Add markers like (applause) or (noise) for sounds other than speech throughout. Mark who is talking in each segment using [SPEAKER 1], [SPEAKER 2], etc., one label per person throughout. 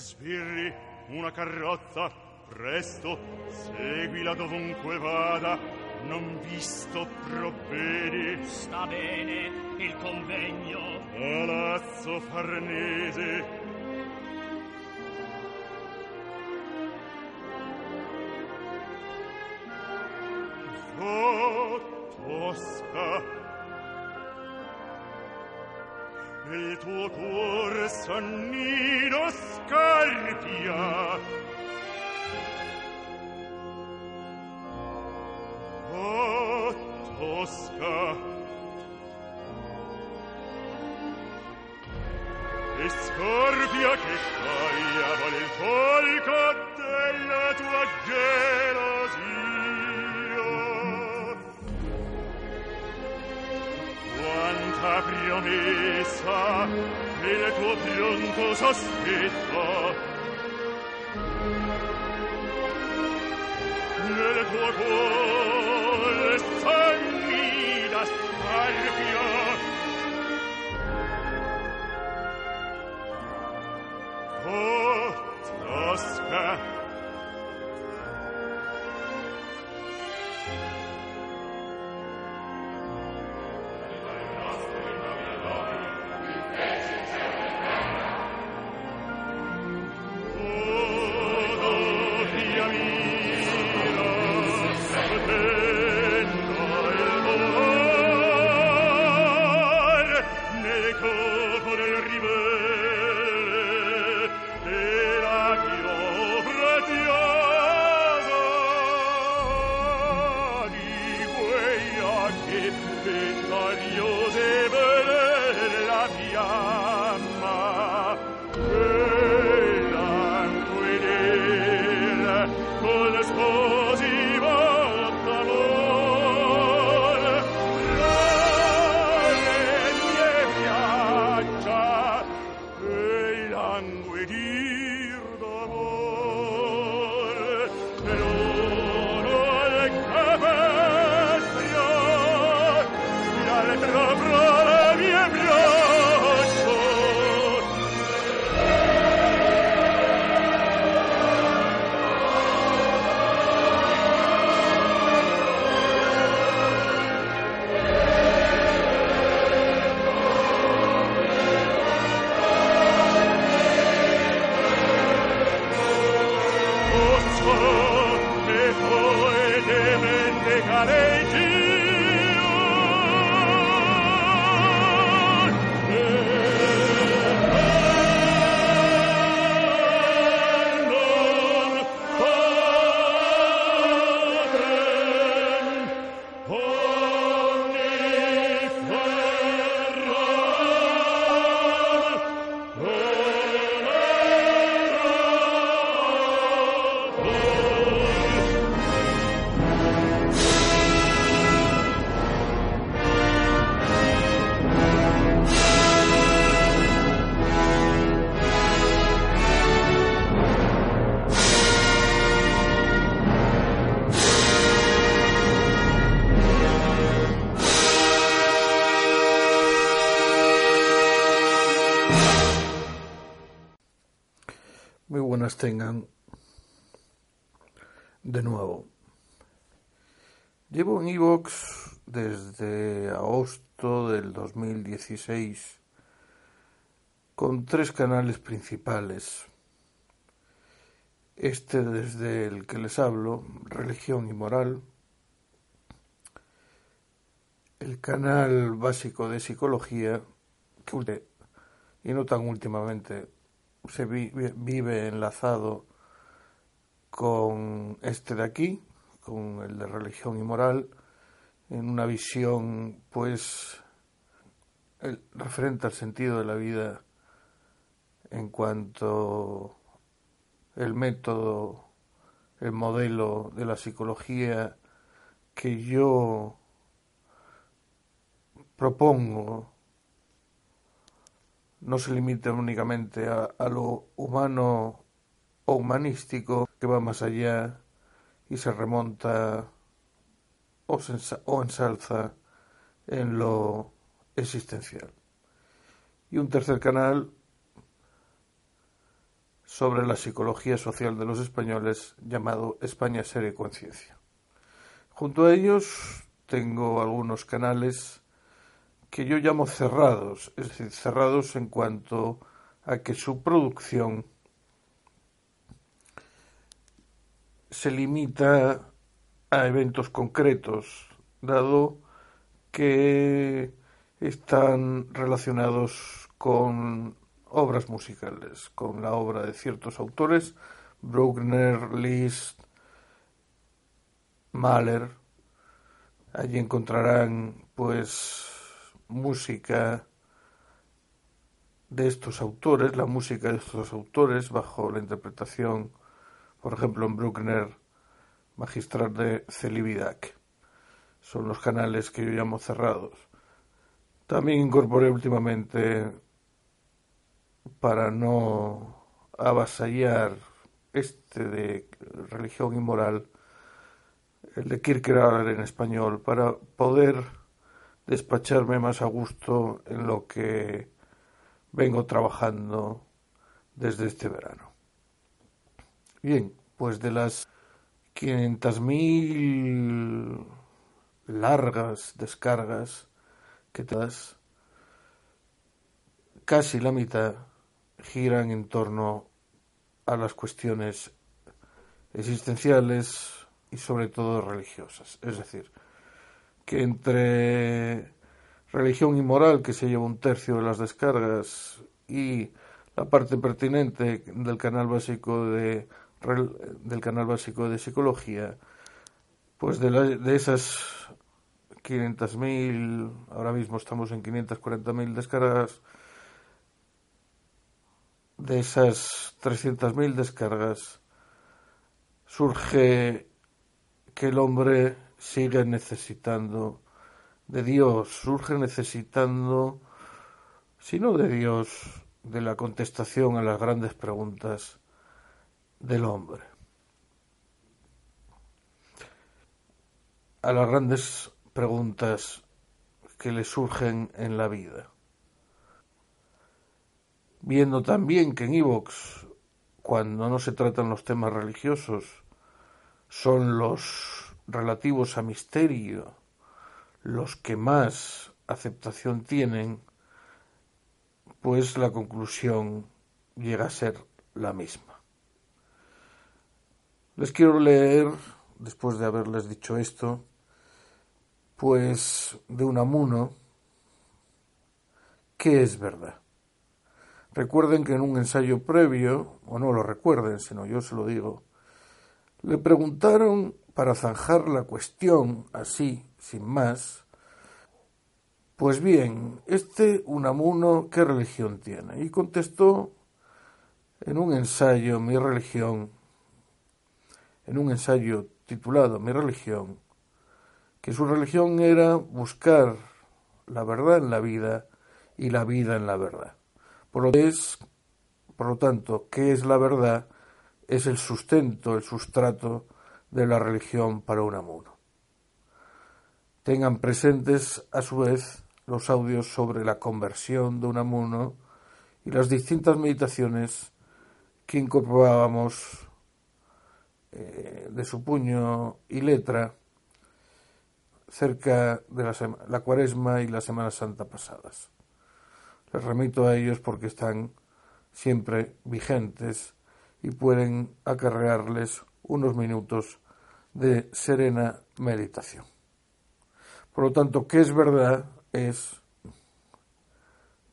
[SPEAKER 1] Sbirri, una carrozza, presto, seguila dovunque vada, non visto provvedi.
[SPEAKER 2] Sta bene il convegno.
[SPEAKER 1] Palazzo Farnese. Oh, Tosca. il tuo cuor sonnino scarpia. Oh tosca. E scorpia che scioglia vale il folco della tua gelosia. tanta promessa il tuo pianto sospetto nel tuo cuore sanni da sparpio oh
[SPEAKER 3] tosca tengan de nuevo. Llevo en iVoox desde agosto del 2016 con tres canales principales. Este desde el que les hablo, Religión y Moral. El canal básico de psicología, que y no tan últimamente se vi- vive enlazado con este de aquí,
[SPEAKER 4] con el de religión y moral, en una visión, pues, referente al sentido de la vida en cuanto el método, el modelo de la psicología que yo propongo no se limita únicamente a, lo humano o humanístico, que va más allá y se remonta o, o ensalza en lo existencial. Y un tercer canal sobre la psicología social de los españoles llamado España Serie Conciencia. Junto a ellos tengo algunos canales que yo llamo cerrados, es decir, cerrados en cuanto a que su producción se limita a eventos concretos, dado que están relacionados con obras musicales, con la obra de ciertos autores, Bruckner, Liszt, Mahler. Allí encontrarán pues música de estos autores, la música de estos autores bajo la interpretación, por ejemplo, en Bruckner, magistral de Celibidac. Son los canales que yo llamo cerrados. También incorporé últimamente para no avasallar este de religión y moral, el de Kierkegaard en español, para poder despacharme más a gusto en lo que vengo trabajando desde este verano. Bien, pues de las 500.000 largas descargas que te das, casi la mitad giran en torno a las cuestiones existenciales y sobre todo religiosas. Es decir, que entre religión y moral, que se lleva un tercio de las descargas, y la parte pertinente del canal básico de del canal básico de psicología, pues de, de esas 500.000, ahora mismo estamos en 540.000 descargas, de esas 300.000 descargas surge que el hombre sigue necesitando de Dios, surge necesitando, si no de Dios, de la contestación a las grandes preguntas del hombre. A las grandes preguntas que le surgen en la vida viendo también que en Evox, cuando no se tratan los temas religiosos, son los relativos a misterio los que más aceptación tienen, pues la conclusión llega a ser la misma. Les quiero leer, después de haberles dicho esto, pues de un amuno, que es verdad. Recuerden que en un ensayo previo, o no lo recuerden, sino yo se lo digo, le preguntaron para zanjar la cuestión así, sin más, pues bien, este Unamuno, ¿qué religión tiene? Y contestó en un ensayo, Mi religión, en un ensayo titulado Mi religión, que su religión era buscar la verdad en la vida y la vida en la verdad. Por lo, es, por lo tanto, ¿qué es la verdad? Es el sustento, el sustrato de la religión para un amuno. Tengan presentes, a su vez, los audios sobre la conversión de un amuno y las distintas meditaciones que incorporábamos eh, de su puño y letra cerca de la, la cuaresma y la Semana Santa pasadas. Les remito a ellos porque están siempre vigentes y pueden acarrearles unos minutos de serena meditación. Por lo tanto, ¿qué es verdad? Es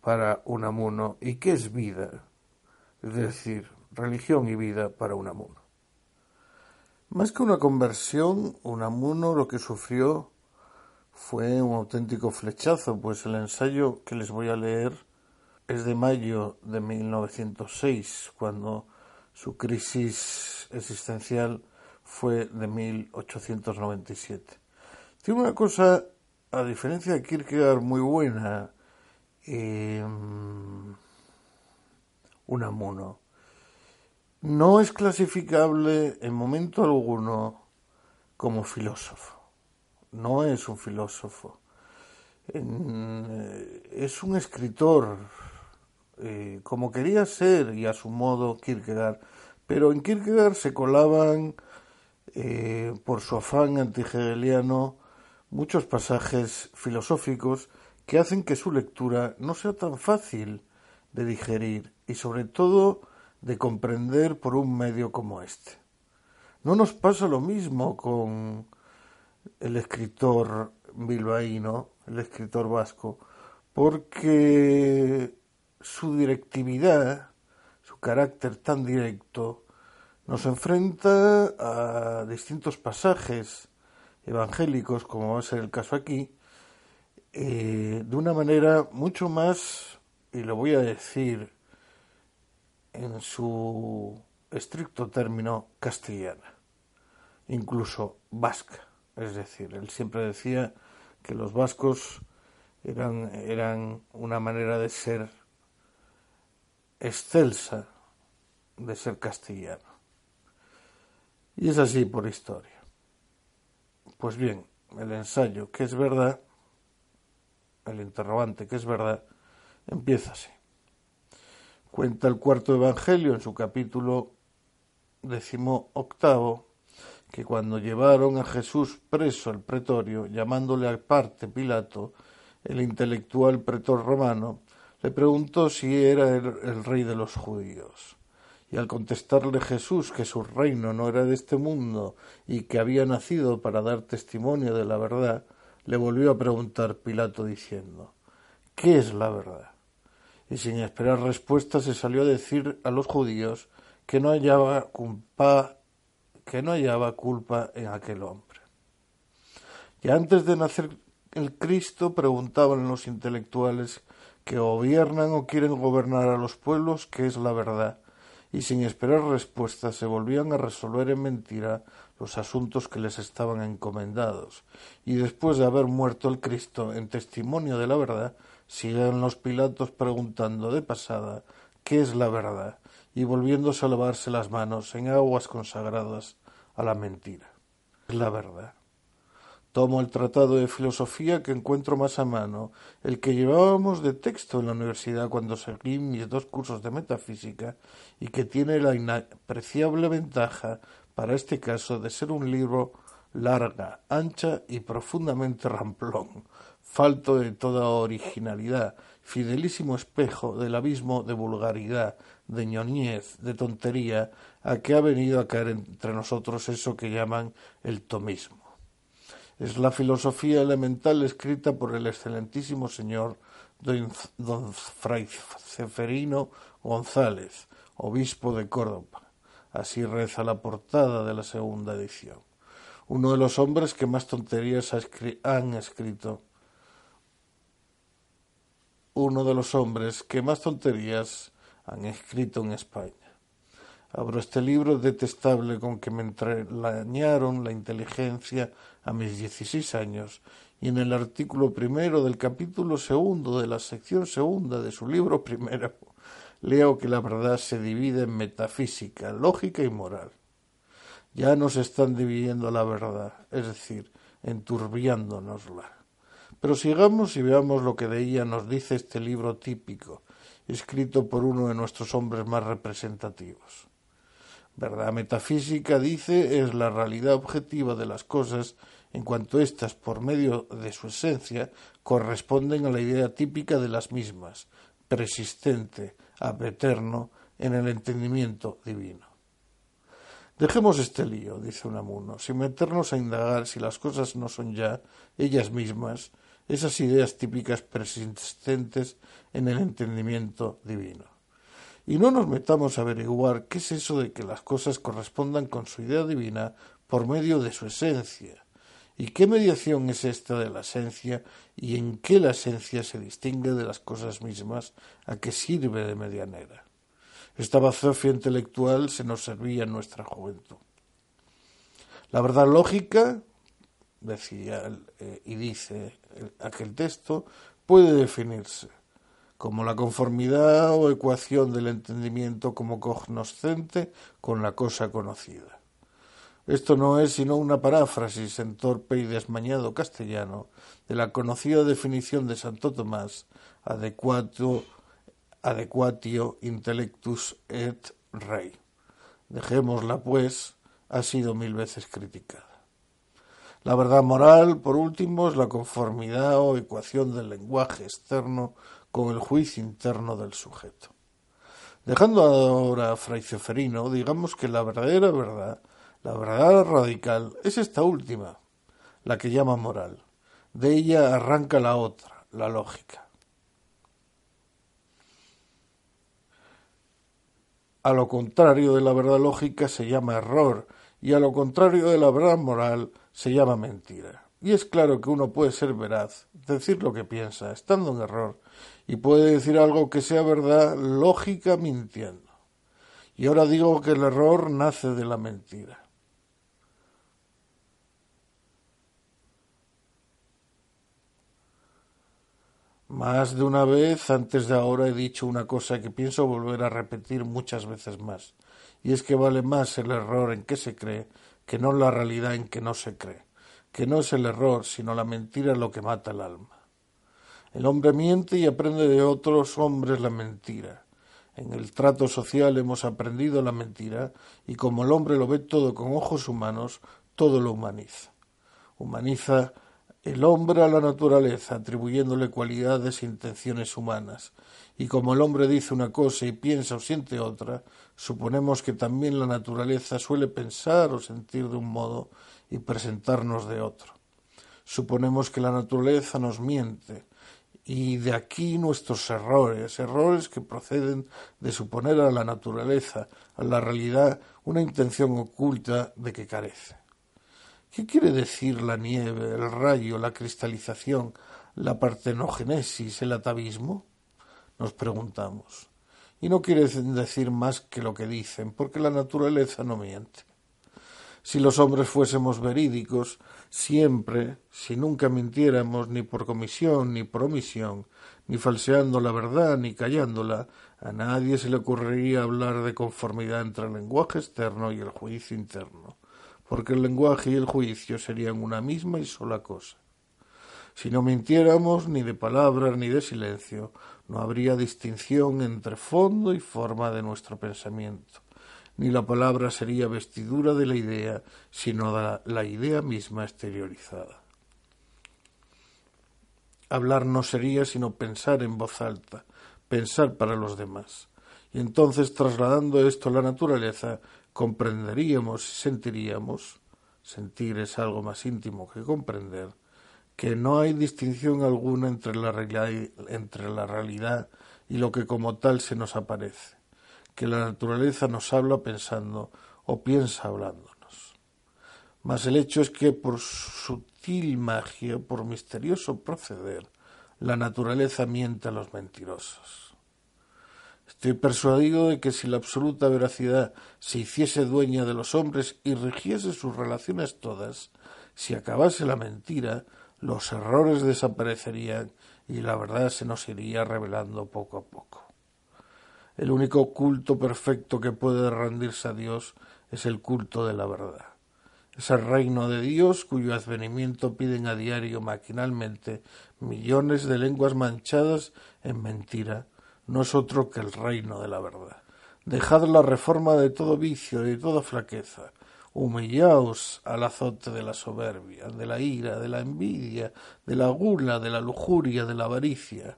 [SPEAKER 4] para un amuno y qué es vida, es decir, religión y vida para un amuno. Más que una conversión, Unamuno lo que sufrió fue un auténtico flechazo, pues el ensayo que les voy a leer es de mayo de 1906, cuando su crisis existencial fue de 1897. Tiene una cosa, a diferencia de Kierkegaard, muy buena, eh, Unamuno. No es clasificable en momento alguno como filósofo no es un filósofo, eh, es un escritor, eh, como quería ser y a su modo Kierkegaard, pero en Kierkegaard se colaban eh, por su afán antihegeliano muchos pasajes filosóficos que hacen que su lectura no sea tan fácil de digerir y sobre todo de comprender por un medio como este. No nos pasa lo mismo con el escritor bilbaíno, el escritor vasco, porque su directividad, su carácter tan directo, nos enfrenta a distintos pasajes evangélicos, como va a ser el caso aquí, eh, de una manera mucho más, y lo voy a decir en su estricto término, castellana, incluso vasca. Es decir, él siempre decía que los vascos eran, eran una manera de ser excelsa de ser castellano. Y es así por historia. Pues bien, el ensayo, que es verdad, el interrogante, que es verdad, empieza así. Cuenta el cuarto evangelio en su capítulo decimo octavo que cuando llevaron a Jesús preso al pretorio, llamándole aparte Pilato, el intelectual pretor romano, le preguntó si era el, rey de los judíos. Y al contestarle Jesús que su reino no era de este mundo y que había nacido para dar testimonio de la verdad, le volvió a preguntar Pilato diciendo ¿Qué es la verdad? Y sin esperar respuesta se salió a decir a los judíos que no hallaba culpa que no hallaba culpa en aquel hombre. Y antes de nacer el Cristo preguntaban los intelectuales que gobiernan o quieren gobernar a los pueblos qué es la verdad, y sin esperar respuesta se volvían a resolver en mentira los asuntos que les estaban encomendados, y después de haber muerto el Cristo en testimonio de la verdad, siguen los Pilatos preguntando de pasada qué es la verdad, y volviéndose a lavarse las manos en aguas consagradas a la mentira. Es la verdad. Tomo el tratado de filosofía que encuentro más a mano, el que llevábamos de texto en la universidad cuando seguí mis dos cursos de metafísica y que tiene la inapreciable ventaja, para este caso, de ser un libro larga, ancha y profundamente (laughs) ramplón, falto de toda originalidad, fidelísimo espejo del abismo de vulgaridad, de ñoñez, de tontería, a que ha venido a caer entre nosotros eso que llaman el tomismo. Es la filosofía elemental escrita por el excelentísimo señor don Fray Ceferino González, obispo de Córdoba. Así reza la portada de la segunda edición. Uno de los hombres que más tonterías han escrito uno de los hombres que más tonterías han escrito en España. Abro este libro detestable con que me entrañaron la inteligencia a mis dieciséis años y en el artículo primero del capítulo segundo de la sección segunda de su libro primero leo que la verdad se divide en metafísica, lógica y moral. Ya nos están dividiendo la verdad, es decir, enturbiándonosla. Pero sigamos y veamos lo que de ella nos dice este libro típico, escrito por uno de nuestros hombres más representativos. Verdad metafísica, dice, es la realidad objetiva de las cosas en cuanto éstas, por medio de su esencia, corresponden a la idea típica de las mismas, persistente, ab eterno, en el entendimiento divino. Dejemos este lío, dice Unamuno, sin meternos a indagar si las cosas no son ya ellas mismas esas ideas típicas persistentes en el entendimiento divino. Y no nos metamos a averiguar qué es eso de que las cosas correspondan con su idea divina por medio de su esencia. ¿Y qué mediación es esta de la esencia y en qué la esencia se distingue de las cosas mismas a que sirve de medianera? Esta bazofia intelectual se nos servía en nuestra juventud. La verdad lógica, decía eh, y dice aquel texto, puede definirse como la conformidad o ecuación del entendimiento como cognoscente con la cosa conocida. Esto no es sino una paráfrasis en torpe y desmañado castellano de la conocida definición de Santo Tomás, adequatio intellectus et rei. Dejémosla, pues, ha sido mil veces criticada. La verdad moral, por último, es la conformidad o ecuación del lenguaje externo con el juicio interno del sujeto. Dejando ahora a Fray Ceferino, digamos que la verdadera verdad, la verdad radical, es esta última, la que llama moral. De ella arranca la otra, la lógica. A lo contrario de la verdad lógica se llama error y a lo contrario de la verdad moral se llama mentira. Y es claro que uno puede ser veraz, decir lo que piensa, estando en error, y puede decir algo que sea verdad lógica mintiendo. Y ahora digo que el error nace de la mentira. Más de una vez antes de ahora he dicho una cosa que pienso volver a repetir muchas veces más, y es que vale más el error en que se cree que no la realidad en que no se cree, que no es el error, sino la mentira lo que mata el alma. El hombre miente y aprende de otros hombres la mentira. En el trato social hemos aprendido la mentira y como el hombre lo ve todo con ojos humanos, todo lo humaniza. Humaniza el hombre a la naturaleza, atribuyéndole cualidades e intenciones humanas. Y como el hombre dice una cosa y piensa o siente otra, suponemos que también la naturaleza suele pensar o sentir de un modo y presentarnos de otro. Suponemos que la naturaleza nos miente, y de aquí nuestros errores, errores que proceden de suponer a la naturaleza, a la realidad, una intención oculta de que carece. ¿Qué quiere decir la nieve, el rayo, la cristalización, la partenogénesis, el atavismo? Nos preguntamos. Y no quiere decir más que lo que dicen, porque la naturaleza no miente. Si los hombres fuésemos verídicos, siempre, si nunca mintiéramos ni por comisión ni por omisión, ni falseando la verdad ni callándola, a nadie se le ocurriría hablar de conformidad entre el lenguaje externo y el juicio interno, porque el lenguaje y el juicio serían una misma y sola cosa. Si no mintiéramos ni de palabras ni de silencio, no habría distinción entre fondo y forma de nuestro pensamiento ni la palabra sería vestidura de la idea, sino la idea misma exteriorizada. Hablar no sería sino pensar en voz alta, pensar para los demás. Y entonces, trasladando esto a la naturaleza, comprenderíamos y sentiríamos, sentir es algo más íntimo que comprender, que no hay distinción alguna entre la, entre la realidad y lo que como tal se nos aparece que la naturaleza nos habla pensando o piensa hablándonos. Mas el hecho es que por sutil magia, por misterioso proceder, la naturaleza miente a los mentirosos. Estoy persuadido de que si la absoluta veracidad se hiciese dueña de los hombres y rigiese sus relaciones todas, si acabase la mentira, los errores desaparecerían y la verdad se nos iría revelando poco a poco. El único culto perfecto que puede rendirse a Dios es el culto de la verdad. Es el reino de Dios cuyo advenimiento piden a diario maquinalmente millones de lenguas manchadas en mentira. No es otro que el reino de la verdad. Dejad la reforma de todo vicio y de toda flaqueza. Humillaos al azote de la soberbia, de la ira, de la envidia, de la gula, de la lujuria, de la avaricia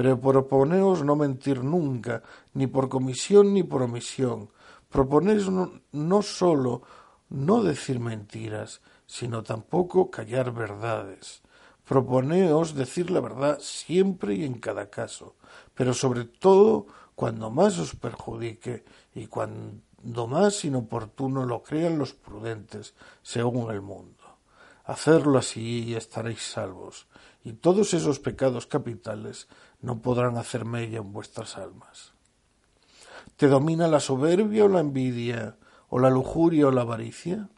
[SPEAKER 4] pero proponeos no mentir nunca, ni por comisión ni por omisión. Proponeos no, no sólo no decir mentiras, sino tampoco callar verdades. Proponeos decir la verdad siempre y en cada caso, pero sobre todo cuando más os perjudique y, cuando más inoportuno lo crean los prudentes, según el mundo. Hacerlo así y estaréis salvos, y todos esos pecados capitales no podrán hacer mella en vuestras almas. ¿Te domina la soberbia o la envidia, o la lujuria o la avaricia?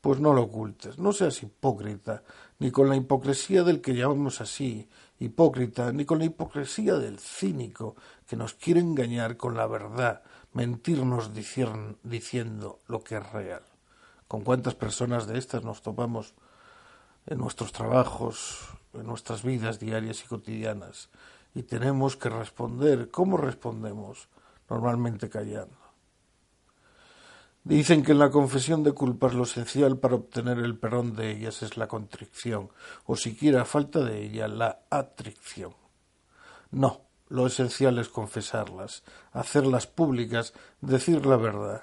[SPEAKER 4] Pues no lo ocultes, no seas hipócrita, ni con la hipocresía del que llamamos así hipócrita, ni con la hipocresía del cínico que nos quiere engañar con la verdad, mentirnos diciendo lo que es real. ¿Con cuántas personas de estas nos topamos en nuestros trabajos, en nuestras vidas diarias y cotidianas? Y tenemos que responder. ¿Cómo respondemos? Normalmente callando. Dicen que en la confesión de culpas lo esencial para obtener el perdón de ellas es la contrición, o siquiera falta de ella, la atricción. No, lo esencial es confesarlas, hacerlas públicas, decir la verdad.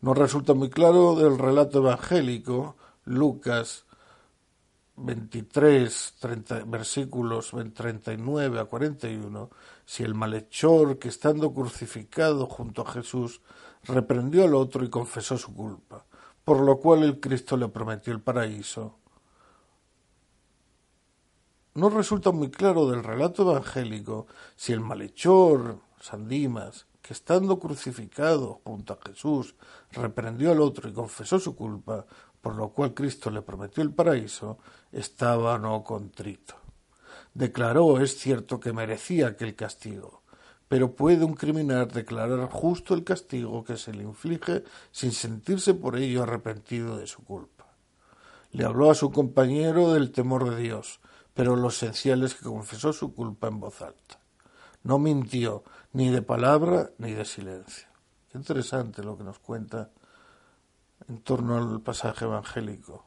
[SPEAKER 4] Nos resulta muy claro del relato evangélico, Lucas 23, 30, versículos 39 a 41, si el malhechor que estando crucificado junto a Jesús reprendió al otro y confesó su culpa, por lo cual el Cristo le prometió el paraíso. No resulta muy claro del relato evangélico si el malhechor, San Dimas, que estando crucificado junto a Jesús, reprendió al otro y confesó su culpa, por lo cual Cristo le prometió el paraíso, estaba no contrito. Declaró, es cierto, que merecía aquel castigo, pero puede un criminal declarar justo el castigo que se le inflige sin sentirse por ello arrepentido de su culpa. Le habló a su compañero del temor de Dios, pero lo esencial es que confesó su culpa en voz alta. No mintió ni de palabra ni de silencio. Qué interesante lo que nos cuenta en torno al pasaje evangélico.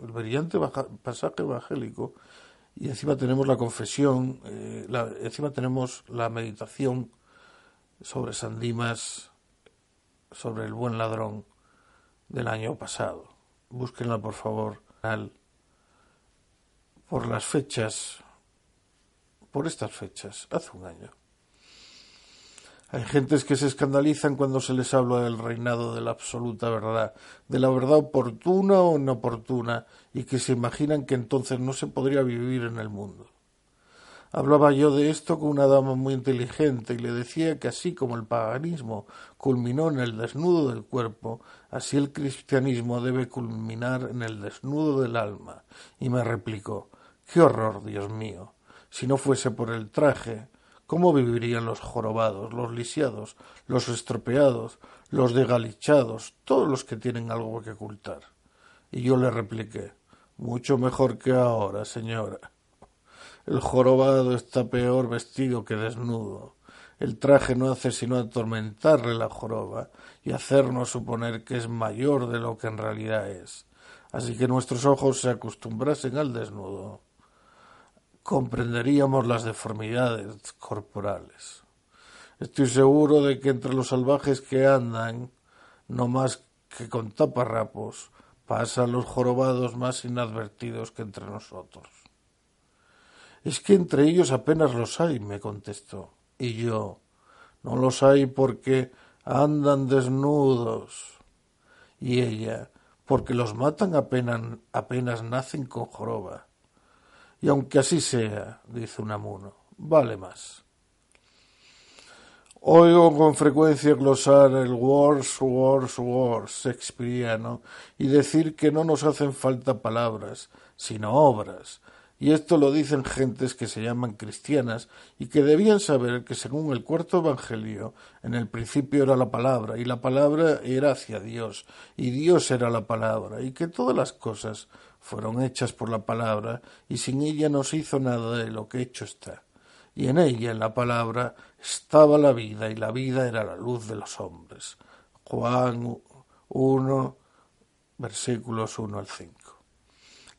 [SPEAKER 4] El brillante pasaje evangélico y encima tenemos la confesión, eh, encima tenemos la meditación sobre San Dimas, sobre el buen ladrón del año pasado. Búsquenla, por favor, por las fechas, por estas fechas, hace un año. Hay gentes que se escandalizan cuando se les habla del reinado de la absoluta verdad, de la verdad oportuna o inoportuna, y que se imaginan que entonces no se podría vivir en el mundo. Hablaba yo de esto con una dama muy inteligente y le decía que así como el paganismo culminó en el desnudo del cuerpo, así el cristianismo debe culminar en el desnudo del alma. Y me replicó Qué horror, Dios mío. Si no fuese por el traje, ¿Cómo vivirían los jorobados, los lisiados, los estropeados, los degalichados, todos los que tienen algo que ocultar? Y yo le repliqué, mucho mejor que ahora, señora. El jorobado está peor vestido que desnudo. El traje no hace sino atormentarle la joroba y hacernos suponer que es mayor de lo que en realidad es. Así que nuestros ojos se acostumbrasen al desnudo comprenderíamos las deformidades corporales. Estoy seguro de que entre los salvajes que andan, no más que con taparrapos, pasan los jorobados más inadvertidos que entre nosotros. Es que entre ellos apenas los hay, me contestó. Y yo, no los hay porque andan desnudos. Y ella, porque los matan apenas, apenas nacen con joroba. Y aunque así sea, dice Unamuno, vale más. Oigo con frecuencia glosar el wars, wars, wars shakespeariano y decir que no nos hacen falta palabras, sino obras. Y esto lo dicen gentes que se llaman cristianas y que debían saber que según el cuarto evangelio, en el principio era la palabra, y la palabra era hacia Dios, y Dios era la palabra, y que todas las cosas fueron hechas por la palabra, y sin ella no se hizo nada de lo que hecho está. Y en ella, en la palabra, estaba la vida, y la vida era la luz de los hombres. Juan 1, versículos 1 al 5.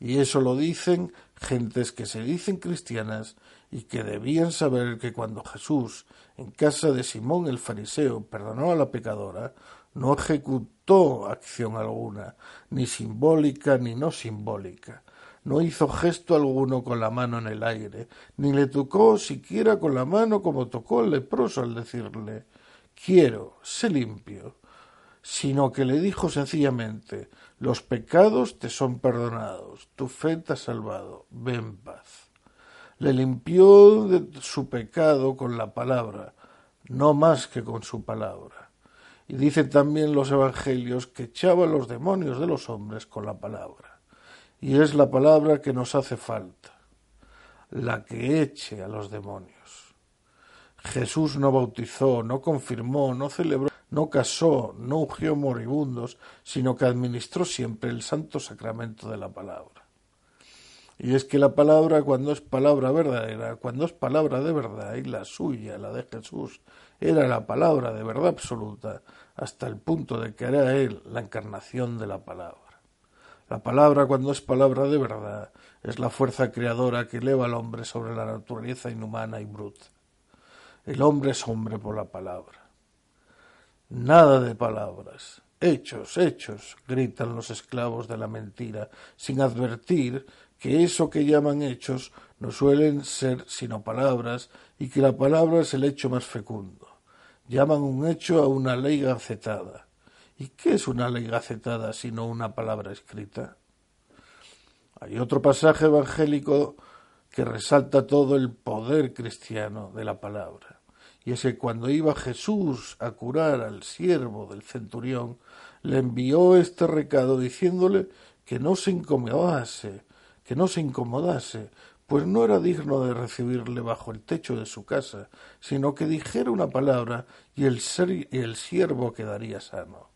[SPEAKER 4] Y eso lo dicen gentes que se dicen cristianas y que debían saber que cuando Jesús, en casa de Simón el fariseo, perdonó a la pecadora, no ejecutó acción alguna, ni simbólica ni no simbólica. No hizo gesto alguno con la mano en el aire, ni le tocó siquiera con la mano como tocó el leproso al decirle Quiero, sé limpio. sino que le dijo sencillamente los pecados te son perdonados, tu fe te ha salvado, ven paz. Le limpió de su pecado con la palabra, no más que con su palabra. Y dicen también los evangelios que echaba los demonios de los hombres con la palabra. Y es la palabra que nos hace falta, la que eche a los demonios. Jesús no bautizó, no confirmó, no celebró, no casó, no ungió moribundos, sino que administró siempre el santo sacramento de la palabra. Y es que la palabra, cuando es palabra verdadera, cuando es palabra de verdad, y la suya, la de Jesús, era la palabra de verdad absoluta, hasta el punto de que era él la encarnación de la palabra. La palabra, cuando es palabra de verdad, es la fuerza creadora que eleva al hombre sobre la naturaleza inhumana y bruta. El hombre es hombre por la palabra. Nada de palabras. Hechos, hechos, gritan los esclavos de la mentira, sin advertir que eso que llaman hechos no suelen ser sino palabras y que la palabra es el hecho más fecundo. Llaman un hecho a una ley gacetada. ¿Y qué es una ley gacetada sino una palabra escrita? Hay otro pasaje evangélico que resalta todo el poder cristiano de la palabra. Y es que cuando iba Jesús a curar al siervo del centurión, le envió este recado diciéndole que no se incomodase, que no se incomodase, pues no era digno de recibirle bajo el techo de su casa, sino que dijera una palabra y el, ser, y el siervo quedaría sano.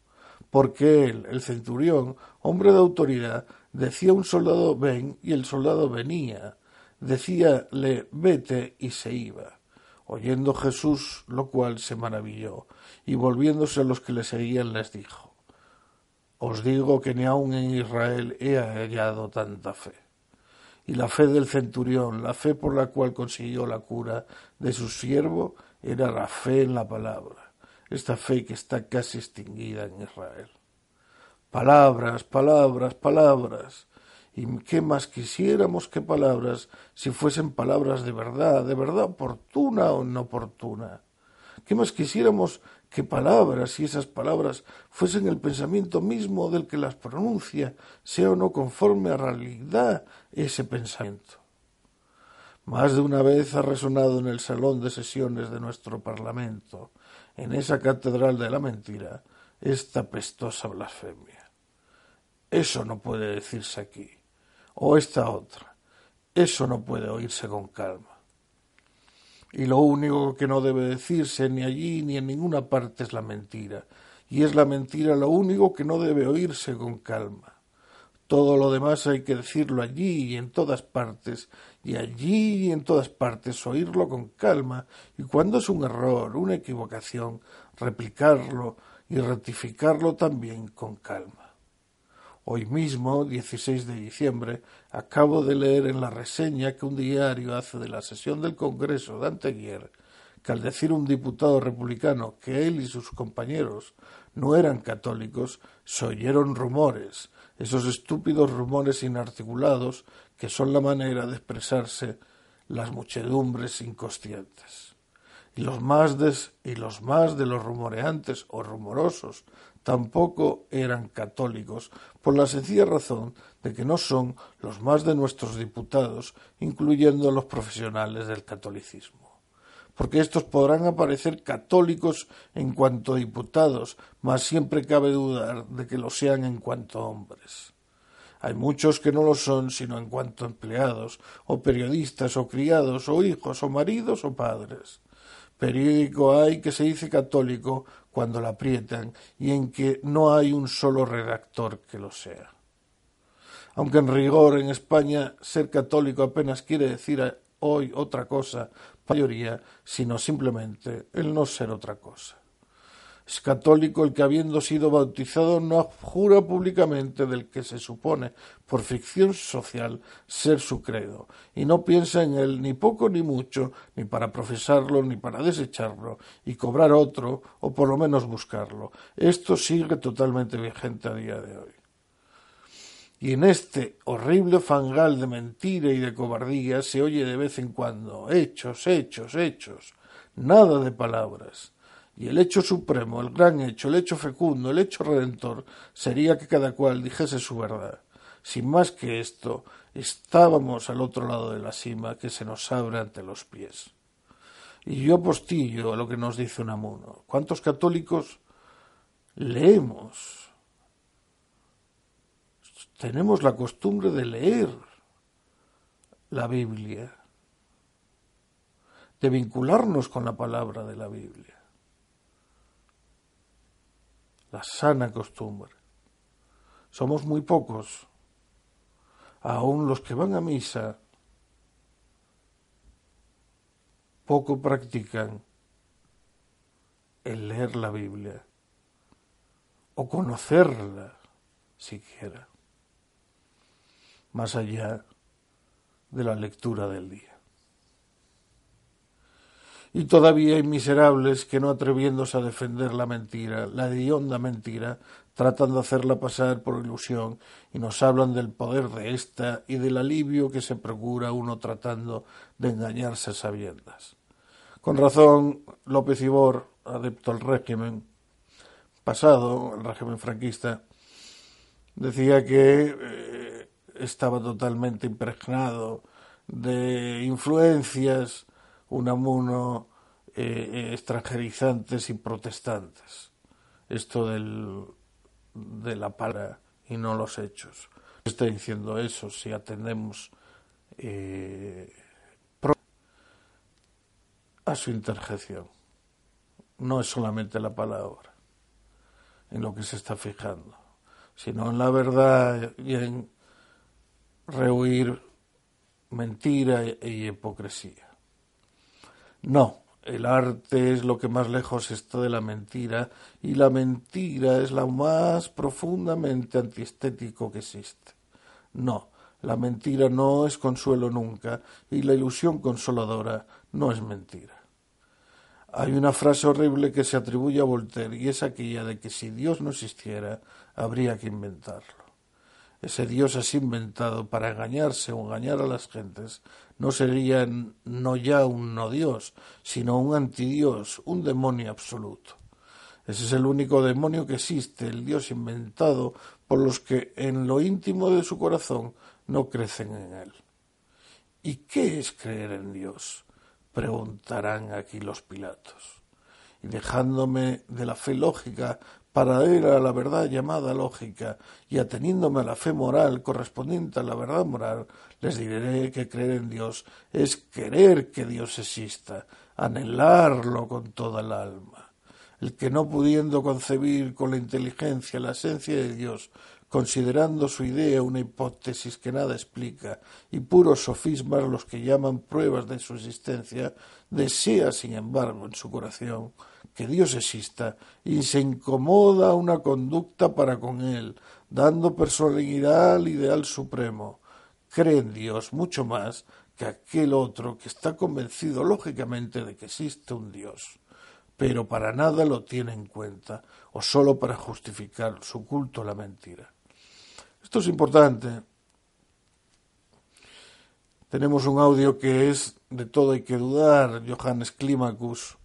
[SPEAKER 4] Porque él, el centurión, hombre de autoridad, decía un soldado ven y el soldado venía, decíale vete y se iba. Oyendo Jesús lo cual se maravilló, y volviéndose a los que le seguían les dijo Os digo que ni aun en Israel he hallado tanta fe y la fe del centurión, la fe por la cual consiguió la cura de su siervo, era la fe en la palabra, esta fe que está casi extinguida en Israel. Palabras, palabras, palabras. ¿Y qué más quisiéramos que palabras si fuesen palabras de verdad, de verdad oportuna o inoportuna? ¿Qué más quisiéramos que palabras y esas palabras fuesen el pensamiento mismo del que las pronuncia, sea o no conforme a realidad ese pensamiento? Más de una vez ha resonado en el salón de sesiones de nuestro Parlamento, en esa catedral de la mentira, esta pestosa blasfemia. Eso no puede decirse aquí, o esta otra. Eso no puede oírse con calma y lo único que no debe decirse ni allí ni en ninguna parte es la mentira, y es la mentira lo único que no debe oírse con calma. Todo lo demás hay que decirlo allí y en todas partes, y allí y en todas partes oírlo con calma, y cuando es un error, una equivocación, replicarlo y rectificarlo también con calma. Hoy mismo, 16 de diciembre, acabo de leer en la reseña que un diario hace de la sesión del Congreso de Anteguier que al decir un diputado republicano que él y sus compañeros no eran católicos, se oyeron rumores, esos estúpidos rumores inarticulados que son la manera de expresarse las muchedumbres inconscientes. Y los más, y los más de los rumoreantes o rumorosos tampoco eran católicos, por la sencilla razón de que no son los más de nuestros diputados, incluyendo los profesionales del catolicismo. Porque estos podrán aparecer católicos en cuanto diputados, mas siempre cabe dudar de que lo sean en cuanto hombres. Hay muchos que no lo son sino en cuanto empleados, o periodistas, o criados, o hijos, o maridos, o padres. Periódico hay que se dice católico cuando la aprietan y en que no hay un solo redactor que lo sea. Aunque en rigor en España ser católico apenas quiere decir hoy otra cosa, mayoría, sino simplemente el no ser otra cosa. Es católico el que habiendo sido bautizado no jura públicamente del que se supone, por ficción social, ser su credo, y no piensa en él ni poco ni mucho, ni para profesarlo, ni para desecharlo, y cobrar otro, o por lo menos buscarlo. Esto sigue totalmente vigente a día de hoy. Y en este horrible fangal de mentira y de cobardía se oye de vez en cuando hechos, hechos, hechos, nada de palabras Y el hecho supremo, el gran hecho, el hecho fecundo, el hecho redentor, sería que cada cual dijese su verdad. Sin más que esto, estábamos al otro lado de la cima que se nos abre ante los pies. Y yo postillo a lo que nos dice Unamuno. ¿Cuántos católicos leemos? Tenemos la costumbre de leer la Biblia, de vincularnos con la palabra de la Biblia. La sana costumbre. Somos muy pocos aun los que van a misa poco practican el leer la Biblia o conocerla siquiera, más allá de la lectura del día. Y todavía hay miserables que no atreviéndose a defender la mentira, la hedionda mentira, tratan de hacerla pasar por ilusión y nos hablan del poder de ésta y del alivio que se procura uno tratando de engañarse a sabiendas. Con razón, López Ibor, adepto al régimen pasado, el régimen franquista, decía que eh, estaba totalmente impregnado de influencias unamuno eh, eh, extranjerizantes y protestantes. Esto del de la palabra y no los hechos. Está diciendo eso si atendemos eh, a su interjección. No es solamente la palabra en lo que se está fijando, sino en la verdad y en rehuir mentira y hipocresía. No, el arte es lo que más lejos está de la mentira y la mentira es lo más profundamente antiestético que existe. No, la mentira no es consuelo nunca y la ilusión consoladora no es mentira. Hay una frase horrible que se atribuye a Voltaire y es aquella de que si Dios no existiera habría que inventarlo ese Dios así inventado para engañarse o engañar a las gentes, no sería no ya un no Dios, sino un antidios, un demonio absoluto. Ese es el único demonio que existe, el Dios inventado por los que en lo íntimo de su corazón no crecen en él. ¿Y qué es creer en Dios? preguntarán aquí los Pilatos. Y dejándome de la fe lógica para ir a la verdad llamada lógica y ateniéndome a la fe moral correspondiente a la verdad moral, les diré que creer en Dios es querer que Dios exista, anhelarlo con toda el alma. El que no pudiendo concebir con la inteligencia la esencia de Dios, considerando su idea una hipótesis que nada explica y puros sofismas los que llaman pruebas de su existencia, desea, sin embargo, en su corazón que Dios exista y se incomoda una conducta para con él, dando personalidad al ideal supremo. Cree en Dios mucho más que aquel otro que está convencido lógicamente de que existe un Dios, pero para nada lo tiene en cuenta o sólo para justificar su culto a la mentira. Esto es importante. Tenemos un audio que es de todo hay que dudar, Johannes Climacus,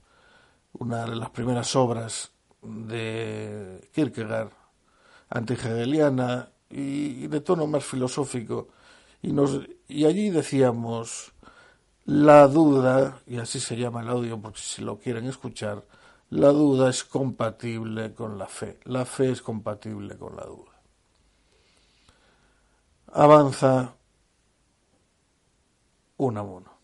[SPEAKER 4] una de las primeras obras de Kierkegaard, antihegeliana y, de tono más filosófico. Y, allí decíamos, la duda, y así se llama el audio porque si lo quieren escuchar, la duda es compatible con la fe, la fe es compatible con la duda. Avanza un a uno.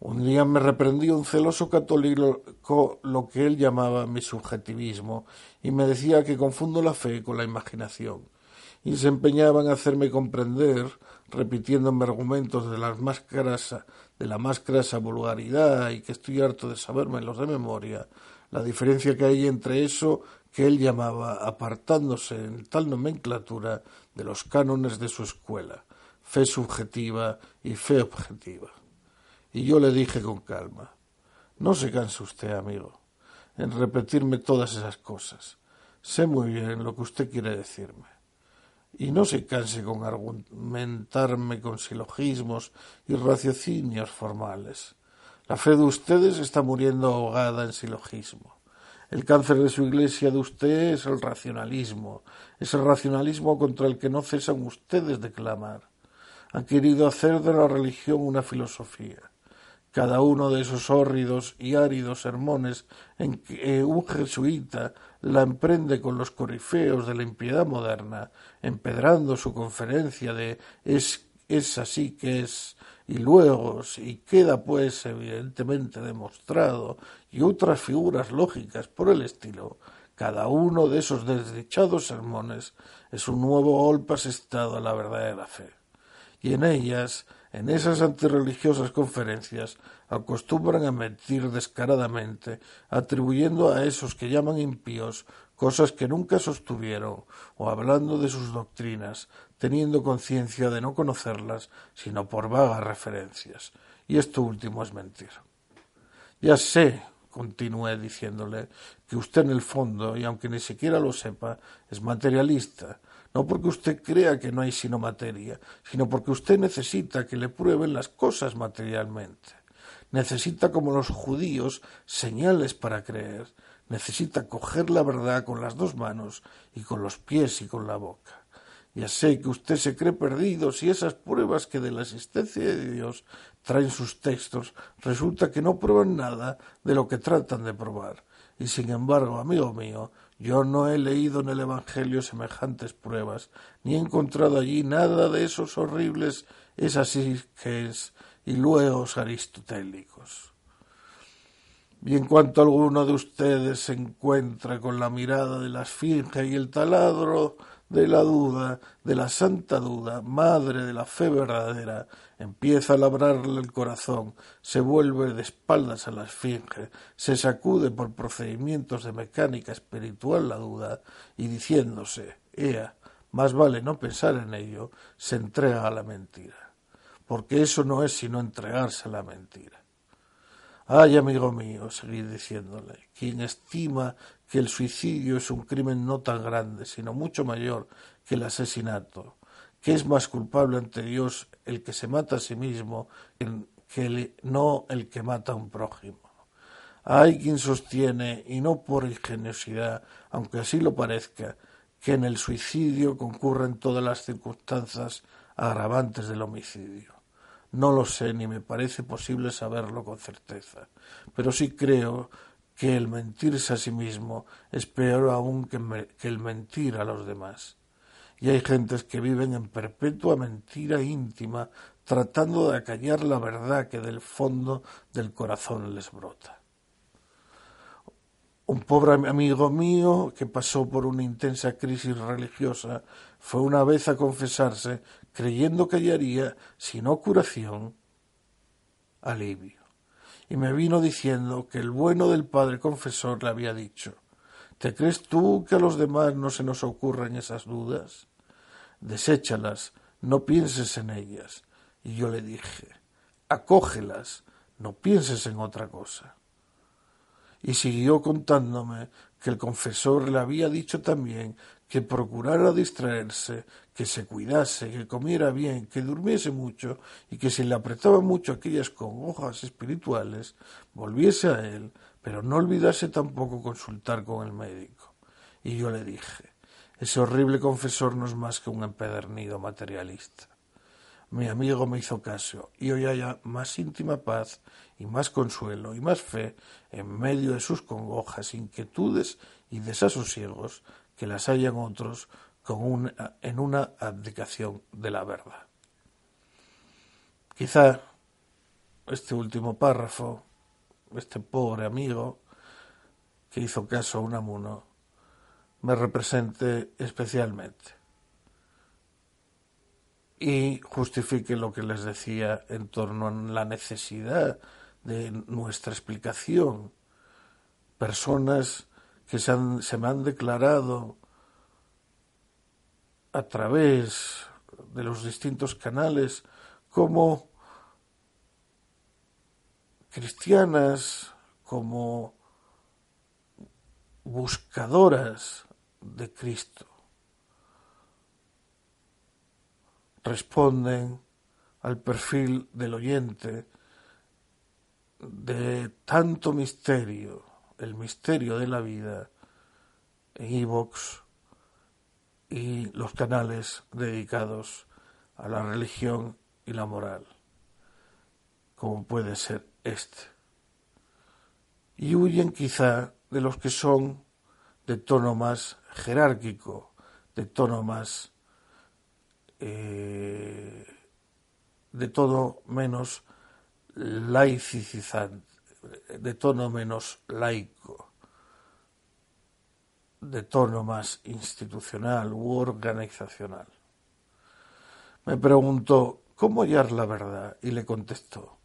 [SPEAKER 4] Un día me reprendió un celoso católico lo que él llamaba mi subjetivismo y me decía que confundo la fe con la imaginación y se empeñaba en hacerme comprender, repitiéndome argumentos de las máscaras de la más crasa vulgaridad y que estoy harto de saberme los de memoria, la diferencia que hay entre eso que él llamaba apartándose en tal nomenclatura de los cánones de su escuela, fe subjetiva y fe objetiva. Y yo le dije con calma, no se canse usted, amigo, en repetirme todas esas cosas. Sé muy bien lo que usted quiere decirme. Y no se canse con argumentarme con silogismos y raciocinios formales. La fe de ustedes está muriendo ahogada en silogismo. El cáncer de su iglesia de usted es el racionalismo, es el racionalismo contra el que no cesan ustedes de clamar. Han querido hacer de la religión una filosofía. Cada uno de esos hórridos y áridos sermones en que un jesuita la emprende con los corifeos de la impiedad moderna, empedrando su conferencia de es, es así que es, y luego, si queda pues evidentemente demostrado, y otras figuras lógicas por el estilo, cada uno de esos desdichados sermones es un nuevo golpe asestado a la verdadera fe. Y en ellas, en esas antirreligiosas conferencias, acostumbran a mentir descaradamente, atribuyendo a esos que llaman impíos cosas que nunca sostuvieron, o hablando de sus doctrinas, teniendo conciencia de no conocerlas, sino por vagas referencias. Y esto último es mentir. Ya sé, continué diciéndole, que usted en el fondo, y aunque ni siquiera lo sepa, es materialista, no porque usted crea que no hay sino materia, sino porque usted necesita que le prueben las cosas materialmente. Necesita, como los judíos, señales para creer, necesita coger la verdad con las dos manos y con los pies y con la boca. Ya sé que usted se cree perdido si esas pruebas que de la existencia de Dios traen sus textos resulta que no prueban nada de lo que tratan de probar. Y sin embargo, amigo mío, yo no he leído en el Evangelio semejantes pruebas, ni he encontrado allí nada de esos horribles es así y luego aristotélicos. Y en cuanto alguno de ustedes se encuentra con la mirada de la esfinge y el taladro de la duda, de la santa duda, madre de la fe verdadera, empieza a labrarle el corazón, se vuelve de espaldas a la esfinge, se sacude por procedimientos de mecánica espiritual la duda, y diciéndose, ea, más vale no pensar en ello, se entrega a la mentira. Porque eso no es sino entregarse a la mentira. Ay, amigo mío, seguí diciéndole, quien estima que el suicidio es un crimen no tan grande, sino mucho mayor que el asesinato, que es más culpable ante Dios el que se mata a sí mismo que no el que mata a un prójimo. Hay quien sostiene, y no por ingeniosidad, aunque así lo parezca, que en el suicidio concurren todas las circunstancias agravantes del homicidio. No lo sé ni me parece posible saberlo con certeza, pero sí creo que el mentirse a sí mismo es peor aún que, el mentir a los demás. Y hay gentes que viven en perpetua mentira íntima, tratando de acallar la verdad que del fondo del corazón les brota. Un pobre amigo mío que pasó por una intensa crisis religiosa fue una vez a confesarse creyendo que hallaría, si no curación, alivio. Y me vino diciendo que el bueno del padre confesor le había dicho ¿Te crees tú que a los demás no se nos ocurren esas dudas? Deséchalas, no pienses en ellas. Y yo le dije Acógelas, no pienses en otra cosa. Y siguió contándome que el confesor le había dicho también que procurara distraerse, que se cuidase, que comiera bien, que durmiese mucho y que si le apretaban mucho aquellas congojas espirituales, volviese a él, pero no olvidase tampoco consultar con el médico. Y yo le dije, ese horrible confesor no es más que un empedernido materialista. Mi amigo me hizo caso y hoy haya más íntima paz y más consuelo y más fe en medio de sus congojas, inquietudes y desasosiegos que las hayan otros con en una abdicación de la verdad. Quizá este último párrafo, este pobre amigo que hizo caso a Unamuno, me represente especialmente y justifique lo que les decía en torno a la necesidad de nuestra explicación. Personas que se, se me han declarado a través de los distintos canales como cristianas, como buscadoras de Cristo. Responden al perfil del oyente de tanto misterio, el misterio de la vida, en iVox y los canales dedicados a la religión y la moral, como puede ser este. Y huyen quizá de los que son de tono más jerárquico, de tono más eh, de todo menos laicizante, de tono menos laico, de tono más institucional u organizacional. Me preguntó, ¿cómo hallar la verdad? Y le contestó,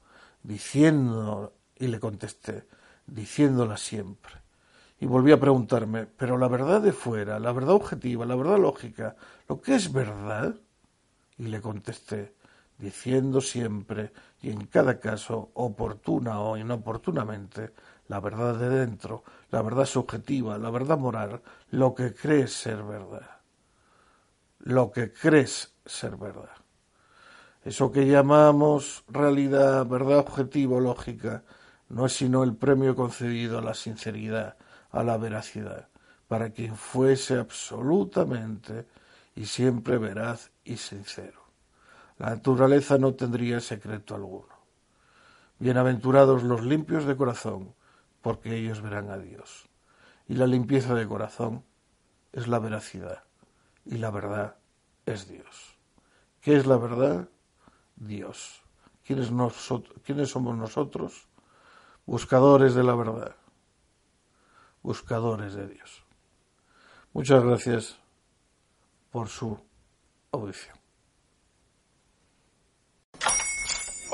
[SPEAKER 4] diciendo, y le contesté, diciéndola siempre. Y volví a preguntarme, pero la verdad de fuera, la verdad objetiva, la verdad lógica, lo que es verdad, y le contesté, diciendo siempre y en cada caso, oportuna o inoportunamente, la verdad de dentro, la verdad subjetiva, la verdad moral, lo que crees ser verdad. Lo que crees ser verdad. Eso que llamamos realidad, verdad objetiva lógica, no es sino el premio concedido a la sinceridad, a la veracidad, para quien fuese absolutamente y siempre veraz y sincero. La naturaleza no tendría secreto alguno. Bienaventurados los limpios de corazón, porque ellos verán a Dios. Y la limpieza de corazón es la veracidad, y la verdad es Dios. ¿Qué es la verdad? Dios. ¿Quiénes, ¿Quiénes somos nosotros? Buscadores de la verdad, buscadores de Dios. Muchas gracias por su audición.